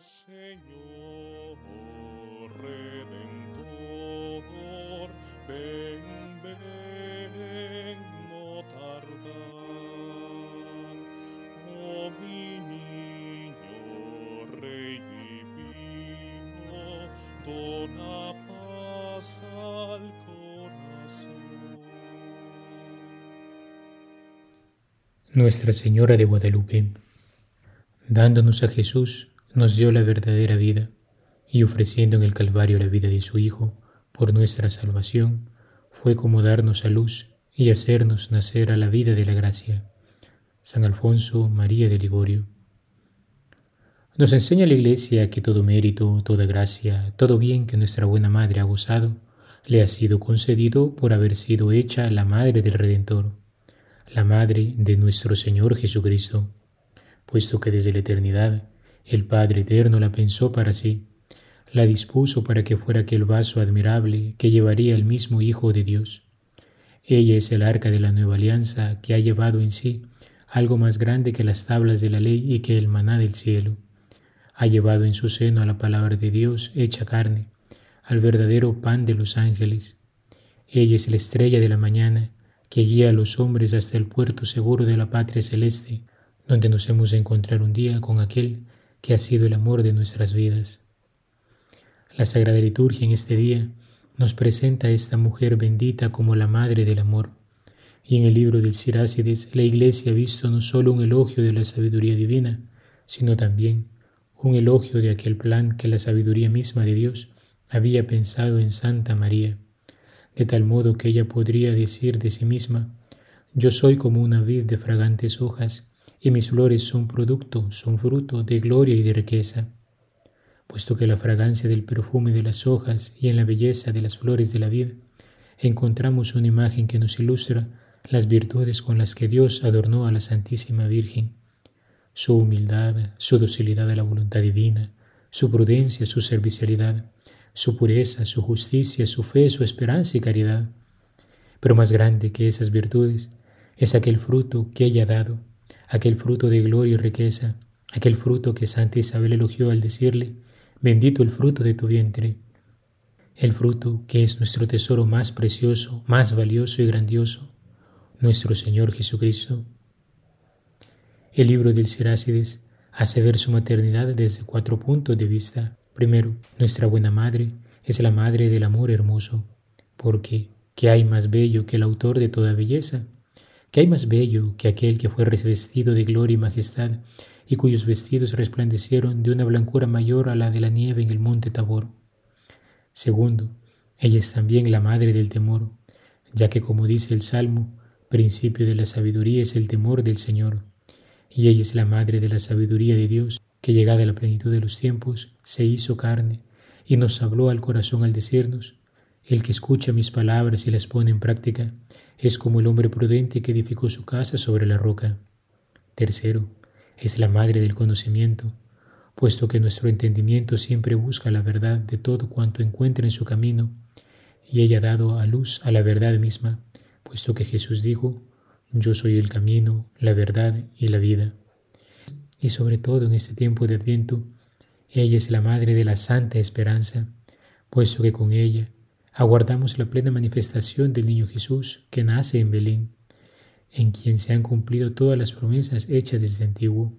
Señor Redentor, ven, ven, no tardar. Oh mi niño, Rey divino, dona paz al corazón. Nuestra Señora de Guadalupe, dándonos a Jesús, nos dio la verdadera vida y ofreciendo en el Calvario la vida de su Hijo por nuestra salvación, fue como darnos a luz y hacernos nacer a la vida de la gracia. San Alfonso María de Ligorio. Nos enseña la Iglesia que todo mérito, toda gracia, todo bien que nuestra buena Madre ha gozado, le ha sido concedido por haber sido hecha la Madre del Redentor, la Madre de nuestro Señor Jesucristo, puesto que desde la eternidad el Padre Eterno la pensó para sí, la dispuso para que fuera aquel vaso admirable que llevaría el mismo Hijo de Dios. Ella es el arca de la nueva alianza que ha llevado en sí algo más grande que las tablas de la ley y que el maná del cielo. Ha llevado en su seno a la palabra de Dios hecha carne, al verdadero pan de los ángeles. Ella es la estrella de la mañana que guía a los hombres hasta el puerto seguro de la patria celeste, donde nos hemos de encontrar un día con aquel que ha sido el amor de nuestras vidas. La Sagrada Liturgia en este día nos presenta a esta mujer bendita como la Madre del Amor. Y en el libro del Sirácides la Iglesia ha visto no solo un elogio de la sabiduría divina, sino también un elogio de aquel plan que la sabiduría misma de Dios había pensado en Santa María, de tal modo que ella podría decir de sí misma, yo soy como una vid de fragantes hojas, y mis flores son producto, son fruto de gloria y de riqueza, puesto que la fragancia del perfume de las hojas y en la belleza de las flores de la vida encontramos una imagen que nos ilustra las virtudes con las que Dios adornó a la Santísima Virgen, su humildad, su docilidad a la voluntad divina, su prudencia, su servicialidad, su pureza, su justicia, su fe, su esperanza y caridad. Pero más grande que esas virtudes es aquel fruto que ella ha dado, aquel fruto de gloria y riqueza, aquel fruto que Santa Isabel elogió al decirle, bendito el fruto de tu vientre, el fruto que es nuestro tesoro más precioso, más valioso y grandioso, nuestro Señor Jesucristo. El libro del Sirácides hace ver su maternidad desde cuatro puntos de vista. Primero, nuestra buena madre es la madre del amor hermoso, porque ¿qué hay más bello que el autor de toda belleza? ¿Qué hay más bello que aquel que fue revestido de gloria y majestad y cuyos vestidos resplandecieron de una blancura mayor a la de la nieve en el monte Tabor? Segundo, ella es también la madre del temor, ya que como dice el Salmo, principio de la sabiduría es el temor del Señor, y ella es la madre de la sabiduría de Dios, que llegada a la plenitud de los tiempos, se hizo carne y nos habló al corazón al decirnos, el que escucha mis palabras y las pone en práctica es como el hombre prudente que edificó su casa sobre la roca. Tercero, es la madre del conocimiento, puesto que nuestro entendimiento siempre busca la verdad de todo cuanto encuentra en su camino, y ella ha dado a luz a la verdad misma, puesto que Jesús dijo, yo soy el camino, la verdad y la vida. Y sobre todo en este tiempo de Adviento, ella es la madre de la santa esperanza, puesto que con ella aguardamos la plena manifestación del niño Jesús que nace en Belén, en quien se han cumplido todas las promesas hechas desde antiguo.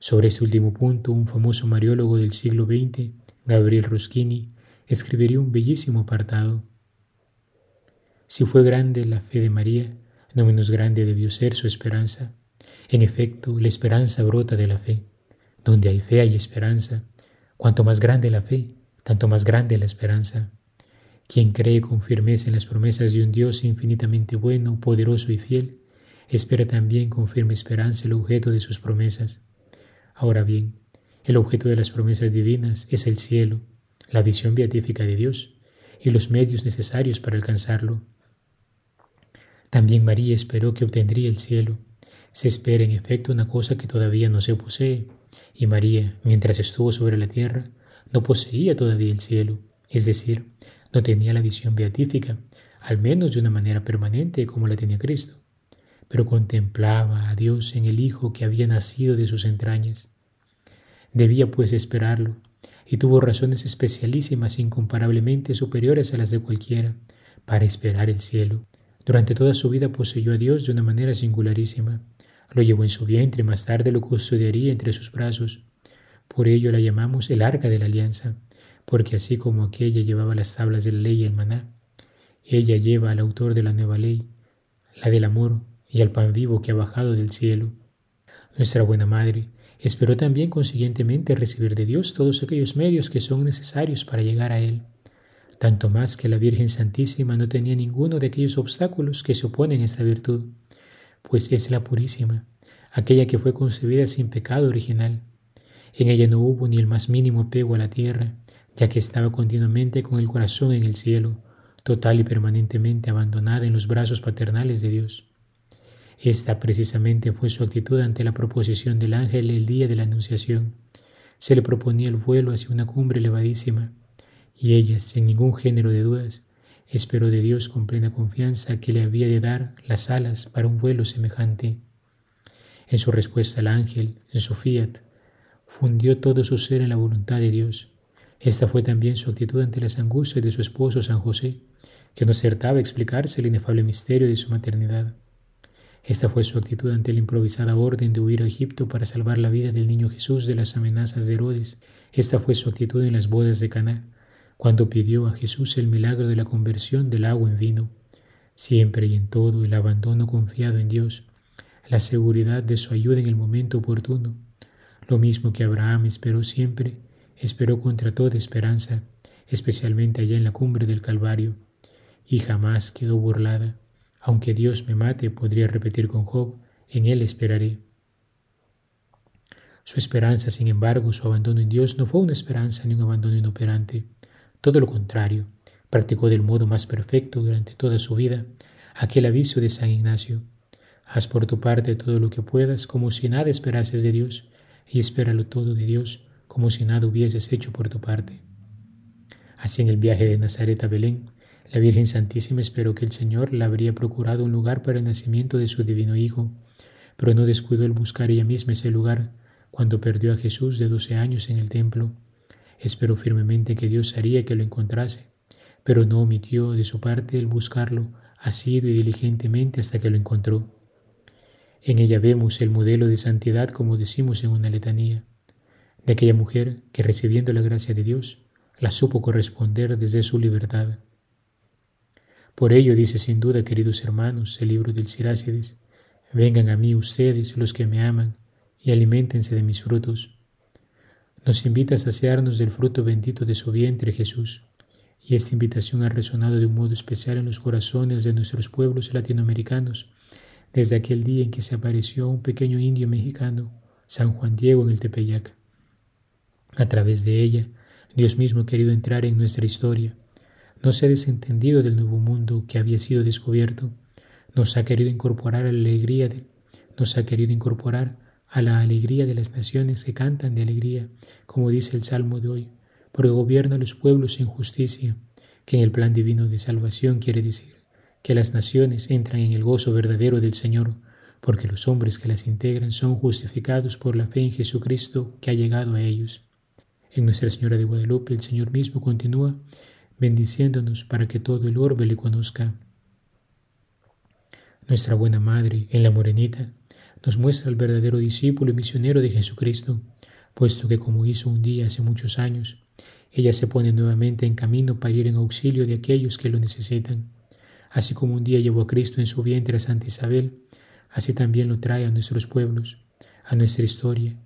Sobre este último punto, un famoso mariólogo del siglo XX, Gabriel Roschini, escribiría un bellísimo apartado. Si fue grande la fe de María, no menos grande debió ser su esperanza. En efecto, la esperanza brota de la fe. Donde hay fe hay esperanza. Cuanto más grande la fe, tanto más grande la esperanza. Quien cree con firmeza en las promesas de un Dios infinitamente bueno, poderoso y fiel, espera también con firme esperanza el objeto de sus promesas. Ahora bien, el objeto de las promesas divinas es el cielo, la visión beatífica de Dios y los medios necesarios para alcanzarlo. También María esperó que obtendría el cielo. Se espera en efecto una cosa que todavía no se posee, y María, mientras estuvo sobre la tierra, no poseía todavía el cielo, es decir, no tenía la visión beatífica, al menos de una manera permanente como la tenía Cristo, pero contemplaba a Dios en el Hijo que había nacido de sus entrañas. Debía pues esperarlo, y tuvo razones especialísimas incomparablemente superiores a las de cualquiera para esperar el cielo. Durante toda su vida poseyó a Dios de una manera singularísima. Lo llevó en su vientre, más tarde lo custodiaría entre sus brazos. Por ello la llamamos el arca de la alianza, porque así como aquella llevaba las tablas de la ley y el maná, ella lleva al autor de la nueva ley, la del amor y al pan vivo que ha bajado del cielo. Nuestra buena madre esperó también consiguientemente recibir de Dios todos aquellos medios que son necesarios para llegar a Él, tanto más que la Virgen Santísima no tenía ninguno de aquellos obstáculos que se oponen a esta virtud, pues es la purísima, aquella que fue concebida sin pecado original. En ella no hubo ni el más mínimo apego a la tierra, ya que estaba continuamente con el corazón en el cielo, total y permanentemente abandonada en los brazos paternales de Dios. Esta precisamente fue su actitud ante la proposición del ángel el día de la Anunciación. Se le proponía el vuelo hacia una cumbre elevadísima, y ella, sin ningún género de dudas, esperó de Dios con plena confianza que le había de dar las alas para un vuelo semejante. En su respuesta al ángel, en su fiat, fundió todo su ser en la voluntad de Dios. Esta fue también su actitud ante las angustias de su esposo San José, que no acertaba a explicarse el inefable misterio de su maternidad. Esta fue su actitud ante la improvisada orden de huir a Egipto para salvar la vida del niño Jesús de las amenazas de Herodes. Esta fue su actitud en las bodas de Caná, cuando pidió a Jesús el milagro de la conversión del agua en vino. Siempre y en todo el abandono confiado en Dios, la seguridad de su ayuda en el momento oportuno. Lo mismo que Abraham esperó siempre, esperó contra toda esperanza, especialmente allá en la cumbre del Calvario, y jamás quedó burlada. Aunque Dios me mate, podría repetir con Job, en Él esperaré. Su esperanza, sin embargo, su abandono en Dios no fue una esperanza ni un abandono inoperante. Todo lo contrario, practicó del modo más perfecto durante toda su vida aquel aviso de San Ignacio. Haz por tu parte todo lo que puedas como si nada esperases de Dios, y espéralo todo de Dios como si nada hubieses hecho por tu parte. Así en el viaje de Nazaret a Belén, la Virgen Santísima esperó que el Señor le habría procurado un lugar para el nacimiento de su divino Hijo, pero no descuidó el buscar ella misma ese lugar cuando perdió a Jesús de doce años en el templo. Esperó firmemente que Dios haría que lo encontrase, pero no omitió de su parte el buscarlo asido y diligentemente hasta que lo encontró. En ella vemos el modelo de santidad como decimos en una letanía, de aquella mujer que recibiendo la gracia de Dios, la supo corresponder desde su libertad. Por ello dice sin duda, queridos hermanos, el libro del Sirácides, vengan a mí ustedes los que me aman y aliméntense de mis frutos. Nos invita a saciarnos del fruto bendito de su vientre Jesús, y esta invitación ha resonado de un modo especial en los corazones de nuestros pueblos latinoamericanos desde aquel día en que se apareció un pequeño indio mexicano, San Juan Diego en el Tepeyac. A través de ella, Dios mismo ha querido entrar en nuestra historia. No se ha desentendido del nuevo mundo que había sido descubierto, nos ha querido incorporar a la alegría de, nos ha querido incorporar a la alegría de las naciones que cantan de alegría, como dice el Salmo de hoy, porque gobierna a los pueblos en justicia, que en el plan divino de salvación quiere decir que las naciones entran en el gozo verdadero del Señor, porque los hombres que las integran son justificados por la fe en Jesucristo que ha llegado a ellos. Nuestra Señora de Guadalupe el Señor mismo continúa bendiciéndonos para que todo el orbe le conozca. Nuestra buena Madre, en la Morenita, nos muestra el verdadero discípulo y misionero de Jesucristo, puesto que como hizo un día hace muchos años, ella se pone nuevamente en camino para ir en auxilio de aquellos que lo necesitan. Así como un día llevó a Cristo en su vientre a Santa Isabel, así también lo trae a nuestros pueblos, a nuestra historia.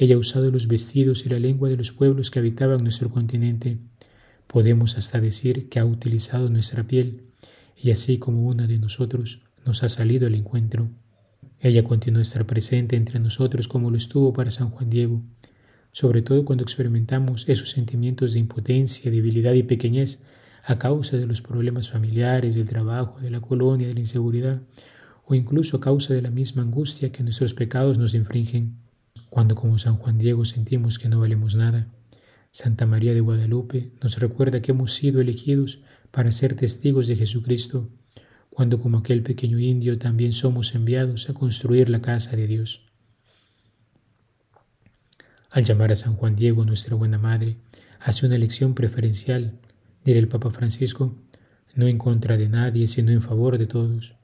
Ella ha usado los vestidos y la lengua de los pueblos que habitaban nuestro continente Podemos hasta decir que ha utilizado nuestra piel y así como una de nosotros nos ha salido al encuentro. Ella continúa a estar presente entre nosotros como lo estuvo para San Juan Diego, sobre todo cuando experimentamos esos sentimientos de impotencia, debilidad y pequeñez a causa de los problemas familiares, del trabajo, de la colonia, de la inseguridad, o incluso a causa de la misma angustia que nuestros pecados nos infringen. Cuando como San Juan Diego sentimos que no valemos nada, Santa María de Guadalupe nos recuerda que hemos sido elegidos para ser testigos de Jesucristo, cuando como aquel pequeño indio también somos enviados a construir la casa de Dios. Al llamar a San Juan Diego, nuestra buena madre, hace una elección preferencial, dirá el Papa Francisco, no en contra de nadie, sino en favor de todos.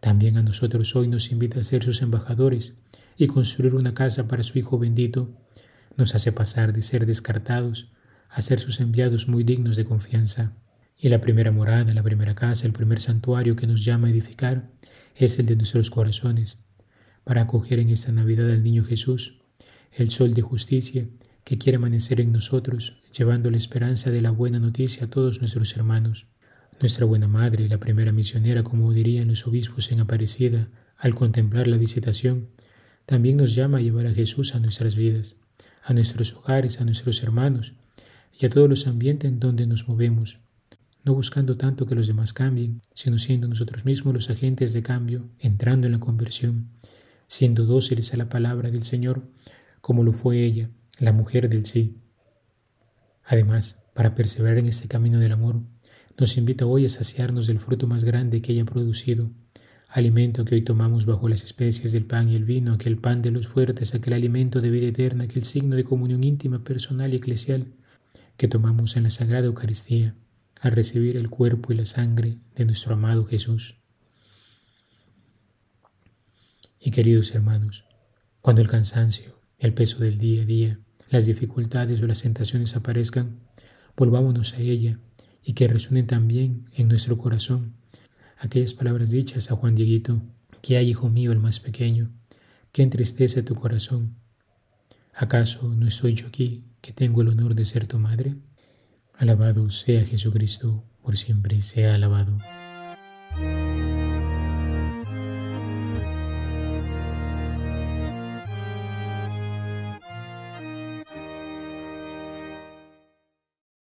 También a nosotros hoy nos invita a ser sus embajadores y construir una casa para su Hijo bendito. Nos hace pasar de ser descartados a ser sus enviados muy dignos de confianza. Y la primera morada, la primera casa, el primer santuario que nos llama a edificar es el de nuestros corazones, para acoger en esta Navidad al Niño Jesús, el sol de justicia que quiere amanecer en nosotros, llevando la esperanza de la buena noticia a todos nuestros hermanos. Nuestra buena madre, la primera misionera, como dirían los obispos en Aparecida, al contemplar la visitación, también nos llama a llevar a Jesús a nuestras vidas, a nuestros hogares, a nuestros hermanos y a todos los ambientes en donde nos movemos, no buscando tanto que los demás cambien, sino siendo nosotros mismos los agentes de cambio, entrando en la conversión, siendo dóciles a la palabra del Señor, como lo fue ella, la mujer del sí. Además, para perseverar en este camino del amor, nos invita hoy a saciarnos del fruto más grande que haya producido, alimento que hoy tomamos bajo las especies del pan y el vino, aquel pan de los fuertes, aquel alimento de vida eterna, aquel signo de comunión íntima, personal y eclesial que tomamos en la Sagrada Eucaristía al recibir el cuerpo y la sangre de nuestro amado Jesús. Y queridos hermanos, cuando el cansancio, el peso del día a día, las dificultades o las tentaciones aparezcan, volvámonos a ella y que resuenen también en nuestro corazón aquellas palabras dichas a Juan Dieguito, que hay, hijo mío, el más pequeño, que entristece tu corazón. ¿Acaso no estoy yo aquí, que tengo el honor de ser tu madre? Alabado sea Jesucristo, por siempre sea alabado.